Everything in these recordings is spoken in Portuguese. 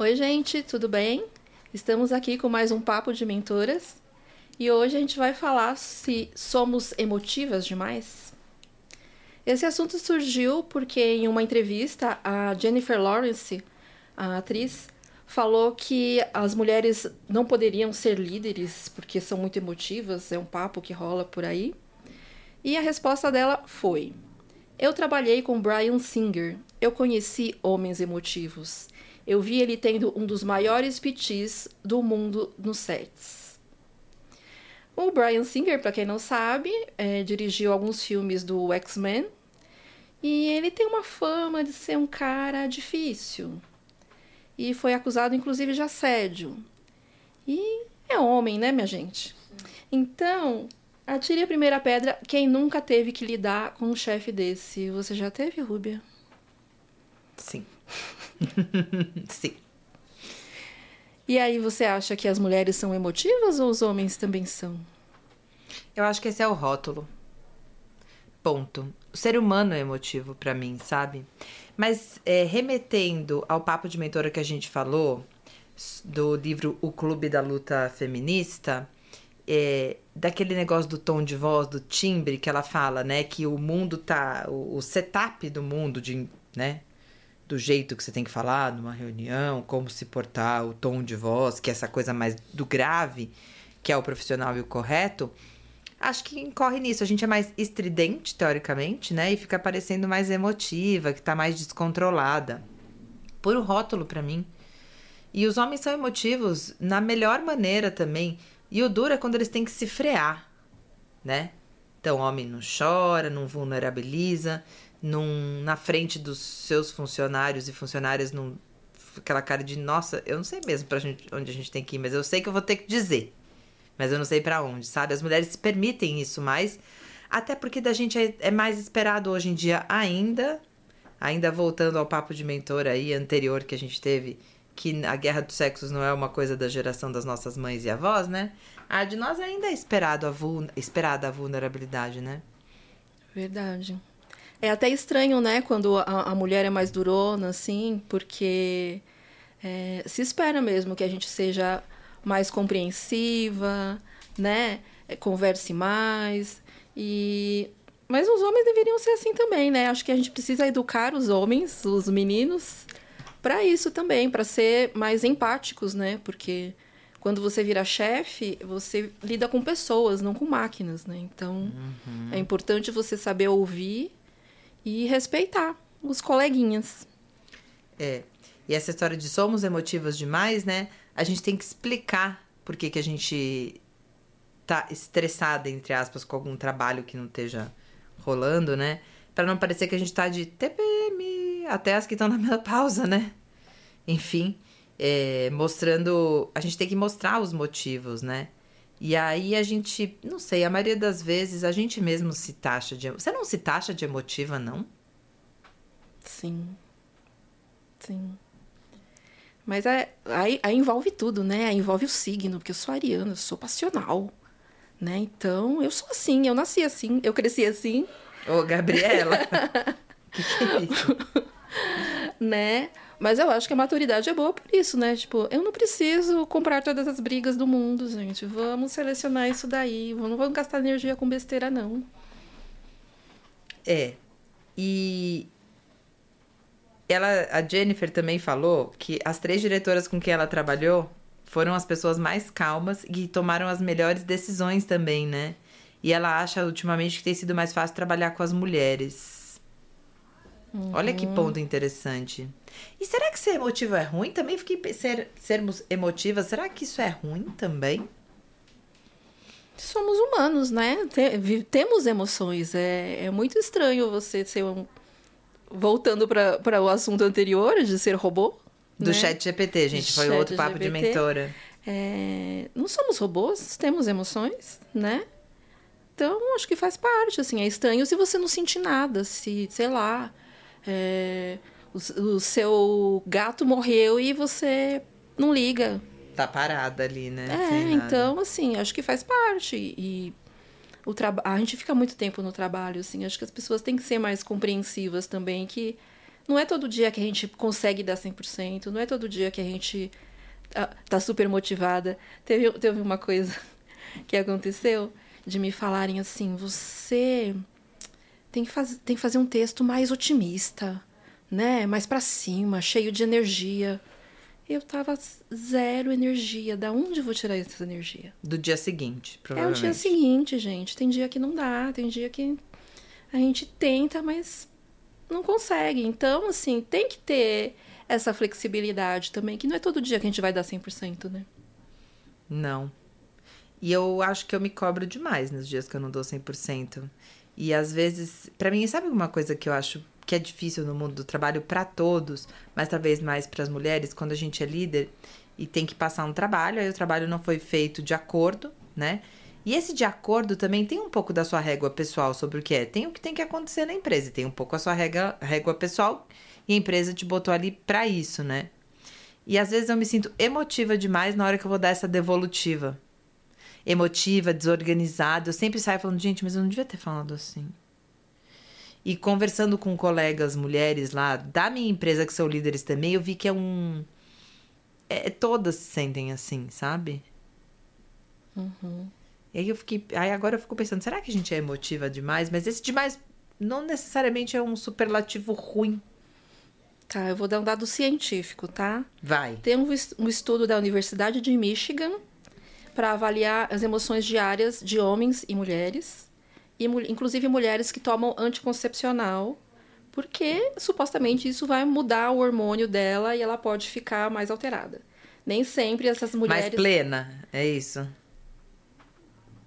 Oi, gente, tudo bem? Estamos aqui com mais um Papo de Mentoras e hoje a gente vai falar se somos emotivas demais. Esse assunto surgiu porque em uma entrevista a Jennifer Lawrence, a atriz, falou que as mulheres não poderiam ser líderes porque são muito emotivas, é um papo que rola por aí. E a resposta dela foi: Eu trabalhei com Brian Singer. Eu conheci homens emotivos. Eu vi ele tendo um dos maiores pitis do mundo nos sets. O Brian Singer, para quem não sabe, é, dirigiu alguns filmes do X-Men e ele tem uma fama de ser um cara difícil. E foi acusado, inclusive, de assédio. E é homem, né, minha gente? Então, atire a primeira pedra quem nunca teve que lidar com um chefe desse. Você já teve, Rúbia? Sim. Sim. E aí, você acha que as mulheres são emotivas ou os homens também são? Eu acho que esse é o rótulo. Ponto. O ser humano é emotivo para mim, sabe? Mas é, remetendo ao papo de mentora que a gente falou, do livro O Clube da Luta Feminista, é, daquele negócio do tom de voz, do timbre que ela fala, né? Que o mundo tá. O, o setup do mundo, de, né? Do jeito que você tem que falar numa reunião, como se portar, o tom de voz, que é essa coisa mais do grave, que é o profissional e o correto acho que incorre nisso. A gente é mais estridente, teoricamente, né? E fica parecendo mais emotiva, que tá mais descontrolada. Puro rótulo para mim. E os homens são emotivos na melhor maneira também. E o duro é quando eles têm que se frear, né? Então, o homem não chora, não vulnerabiliza, não, na frente dos seus funcionários e funcionárias, não, aquela cara de, nossa, eu não sei mesmo gente, onde a gente tem que ir, mas eu sei que eu vou ter que dizer mas eu não sei para onde, sabe? As mulheres se permitem isso mais, até porque da gente é, é, mais esperado hoje em dia ainda, ainda voltando ao papo de mentor aí anterior que a gente teve, que a guerra dos sexos não é uma coisa da geração das nossas mães e avós, né? A de nós ainda é esperado a esperada a vulnerabilidade, né? Verdade. É até estranho, né, quando a, a mulher é mais durona, assim, porque é, se espera mesmo que a gente seja mais compreensiva, né? É, converse mais. E mas os homens deveriam ser assim também, né? Acho que a gente precisa educar os homens, os meninos, para isso também, para ser mais empáticos, né? Porque quando você vira chefe, você lida com pessoas, não com máquinas, né? Então, uhum. é importante você saber ouvir e respeitar os coleguinhas. É. E essa história de somos emotivas demais, né? a gente tem que explicar por que, que a gente tá estressada, entre aspas, com algum trabalho que não esteja rolando, né? Para não parecer que a gente tá de TPM, até as que estão na menopausa, né? Enfim, é, mostrando. A gente tem que mostrar os motivos, né? E aí a gente, não sei, a maioria das vezes a gente mesmo se taxa de. Você não se taxa de emotiva, não? Sim. Sim. Mas é, aí, aí, envolve tudo, né? Aí envolve o signo, porque eu sou ariana, eu sou passional. Né? Então, eu sou assim, eu nasci assim, eu cresci assim. Ô, Gabriela! que que é isso? né? Mas eu acho que a maturidade é boa por isso, né? Tipo, eu não preciso comprar todas as brigas do mundo, gente. Vamos selecionar isso daí. Não vamos gastar energia com besteira, não. É. E ela, a Jennifer também falou que as três diretoras com quem ela trabalhou foram as pessoas mais calmas e tomaram as melhores decisões também, né? E ela acha ultimamente que tem sido mais fácil trabalhar com as mulheres. Uhum. Olha que ponto interessante. E será que ser emotivo é ruim? Também fiquei ser, sermos emotivas, será que isso é ruim também? Somos humanos, né? Temos emoções. É, é muito estranho você ser um, voltando para o assunto anterior de ser robô. Do né? chat GPT, gente. Foi outro papo GPT, de mentora. É, não somos robôs, temos emoções, né? Então, acho que faz parte, assim. É estranho se você não sentir nada, se, sei lá, é, o, o, seu gato morreu e você não liga. Tá parada ali, né? É, então, assim, acho que faz parte. E o a gente fica muito tempo no trabalho, assim. Acho que as pessoas têm que ser mais compreensivas também, que Não é todo dia que a gente consegue dar 100%, não é todo dia que a gente tá, tá super motivada. Teve, teve uma coisa que aconteceu de me falarem assim: você tem que, faz, tem que fazer um texto mais otimista, né? Mais para cima, cheio de energia. Eu tava zero energia. Da onde eu vou tirar essa energia? Do dia seguinte, É o provavelmente. dia seguinte, gente. Tem dia que não dá, tem dia que a gente tenta, mas não consegue. Então, assim, tem que ter essa flexibilidade também, que não é todo dia que a gente vai dar 100%, né? Não. E eu acho que eu me cobro demais nos dias que eu não dou 100%. E às vezes, pra mim, sabe uma coisa que eu acho que é difícil no mundo do trabalho pra todos, mas talvez mais para as mulheres, quando a gente é líder e tem que passar um trabalho, aí o trabalho não foi feito de acordo, né? E esse de acordo também tem um pouco da sua régua pessoal sobre o que é. Tem o que tem que acontecer na empresa, tem um pouco a sua régua, régua pessoal e a empresa te botou ali pra isso, né? E às vezes eu me sinto emotiva demais na hora que eu vou dar essa devolutiva. Emotiva, desorganizada. Eu sempre saio falando, gente, mas eu não devia ter falado assim. E conversando com colegas mulheres lá da minha empresa, que são líderes também, eu vi que é um. É, todas se sentem assim, sabe? E aí eu fiquei. Aí agora eu fico pensando, será que a gente é emotiva demais? Mas esse demais não necessariamente é um superlativo ruim. Tá, eu vou dar um dado científico, tá? Vai. Tem um, um estudo da Universidade de Michigan para avaliar as emoções diárias de homens e mulheres, e inclusive mulheres que tomam anticoncepcional, porque supostamente isso vai mudar o hormônio dela e ela pode ficar mais alterada. Nem sempre essas Mais mulheres. plena, é isso.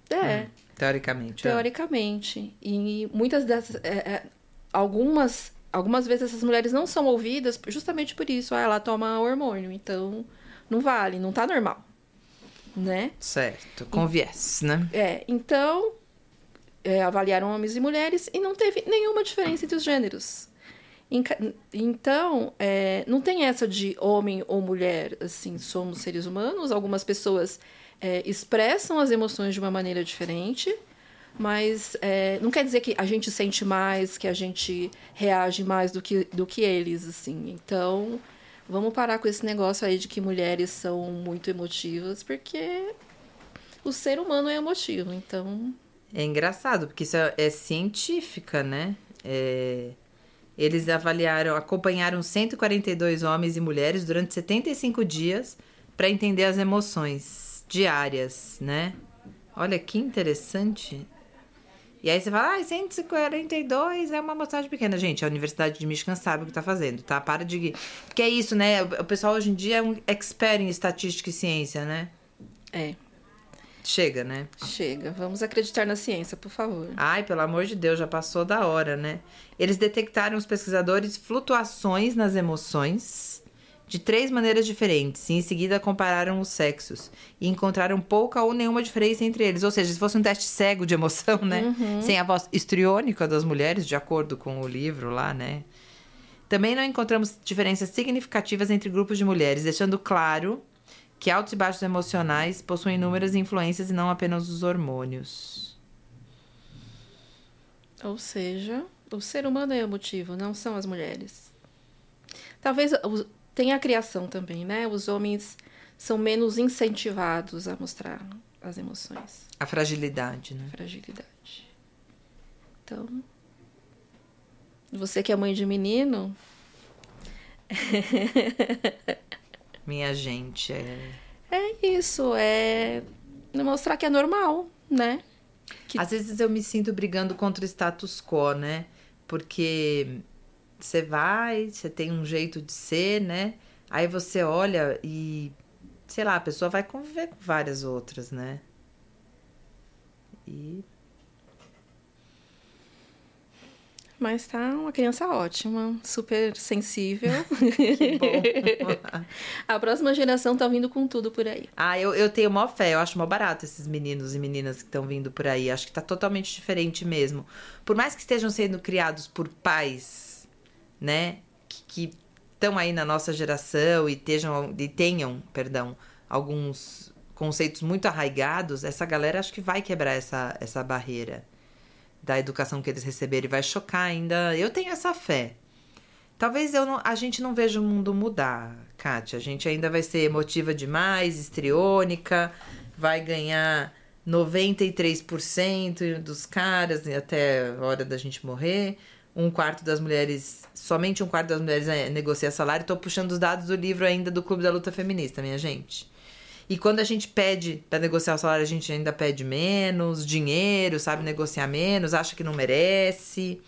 É, Teoricamente. é. teoricamente. E muitas dessas. é, é, algumas, algumas vezes essas mulheres não são ouvidas justamente por isso. Ah, ela toma hormônio, então não vale, não tá normal. Né? Certo, com viés, né? É, então, é, avaliaram homens e mulheres e não teve nenhuma diferença entre os gêneros. Então, é, não tem essa de homem ou mulher, assim, somos seres humanos. Algumas pessoas é, expressam as emoções de uma maneira diferente, mas é, não quer dizer que a gente sente mais, que a gente reage mais do que, do que eles, assim. Então, vamos parar com esse negócio aí de que mulheres são muito emotivas, porque o ser humano é emotivo, então. É engraçado, porque isso é, é científica, né? É, Eles avaliaram, acompanharam 142 homens e mulheres durante 75 dias para entender as emoções diárias, né? Olha que interessante. E aí você fala, ah, 142 é uma amostragem pequena. Gente, a Universidade de Michigan sabe o que tá fazendo, tá? Para de... Porque é isso, né? O pessoal hoje em dia é um expert em estatística e ciência, né? É, Chega, né? chega. Vamos acreditar na ciência, por favor. Ai, pelo amor de Deus, já passou da hora, né? Eles detectaram, os pesquisadores, flutuações nas emoções de três maneiras diferentes. E em seguida compararam os sexos. E encontraram pouca ou nenhuma diferença entre eles. Ou seja, se fosse um teste cego de emoção, né? Sem a voz histriônica das mulheres, de acordo com o livro lá, né? Também não encontramos diferenças significativas entre grupos de mulheres, deixando claro que altos e baixos emocionais possuem inúmeras influências e não apenas os hormônios. Ou seja, o ser humano é emotivo, não são as mulheres. Talvez tenha a criação também, né? Os homens são menos incentivados a mostrar as emoções, A fragilidade, né? a fragilidade. Então, você que é mãe de menino, Minha gente, é... é isso, é mostrar que é normal, né? Que- Às vezes eu me sinto brigando contra o status quo, né? Porque você vai, você tem um jeito de ser, né? Aí você olha e, sei lá, a pessoa vai conviver com várias outras, né? E Mas tá uma criança ótima, super sensível. que bom. A próxima geração tá vindo com tudo por aí. ah, eu, eu tenho maior fé, eu acho mó barato esses meninos e meninas que estão vindo por aí. Acho que tá totalmente diferente mesmo. Por mais que estejam sendo criados por pais, né? Que estão aí na nossa geração e, estejam, e tenham, perdão, alguns conceitos muito arraigados, essa galera acho que vai quebrar essa, essa barreira da educação que eles receberam e vai chocar ainda. Eu tenho essa fé. Talvez eu não, a gente não veja o mundo mudar, Kátia. A gente ainda vai ser emotiva demais, histriônica, vai ganhar 93% dos caras até a hora da gente morrer. Um quarto das mulheres, somente um quarto das mulheres é, negocia salário. Estou puxando os dados do livro ainda do Clube da Luta Feminista, minha gente. E quando a gente pede para negociar o salário, a gente ainda pede menos dinheiro, sabe negociar menos, acha que não merece.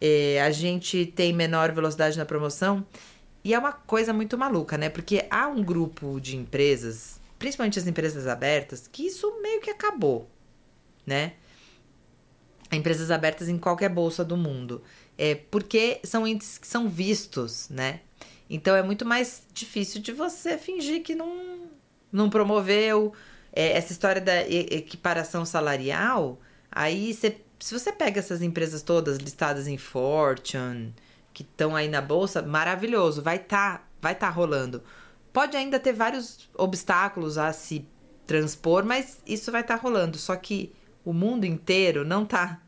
É, a gente tem menor velocidade na promoção. E é uma coisa muito maluca, né? Porque há um grupo de empresas, principalmente as empresas abertas, que isso meio que acabou, né? Empresas abertas em qualquer bolsa do mundo. É, porque são índices que são vistos, né? Então é muito mais difícil de você fingir que não, não promoveu. É, essa história da equiparação salarial, aí você, se você pega essas empresas todas listadas em Fortune, que estão aí na bolsa, maravilhoso, vai estar tá, vai tá rolando. Pode ainda ter vários obstáculos a se transpor, mas isso vai estar tá rolando. Só que o mundo inteiro não tá,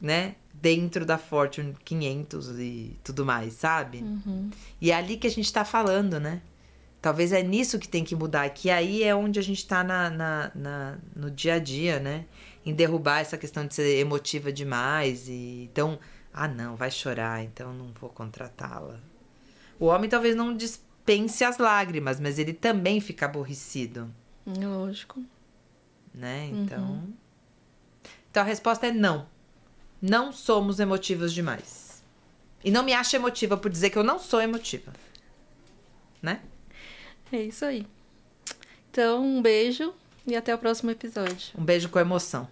né, dentro da Fortune 500 e tudo mais, sabe? Uhum. E é ali que a gente tá falando, né? Talvez é nisso que tem que mudar, que aí é onde a gente tá na, na, na, no dia a dia, né? Em derrubar essa questão de ser emotiva demais. E então, ah, não, vai chorar, então não vou contratá-la. O homem talvez não dispense as lágrimas, mas ele também fica aborrecido. Lógico. Né? Então. Uhum. Então a resposta é não. Não somos emotivos demais. E não me acho emotiva por dizer que eu não sou emotiva. Né? É isso aí. Então, um beijo e até o próximo episódio. Um beijo com emoção.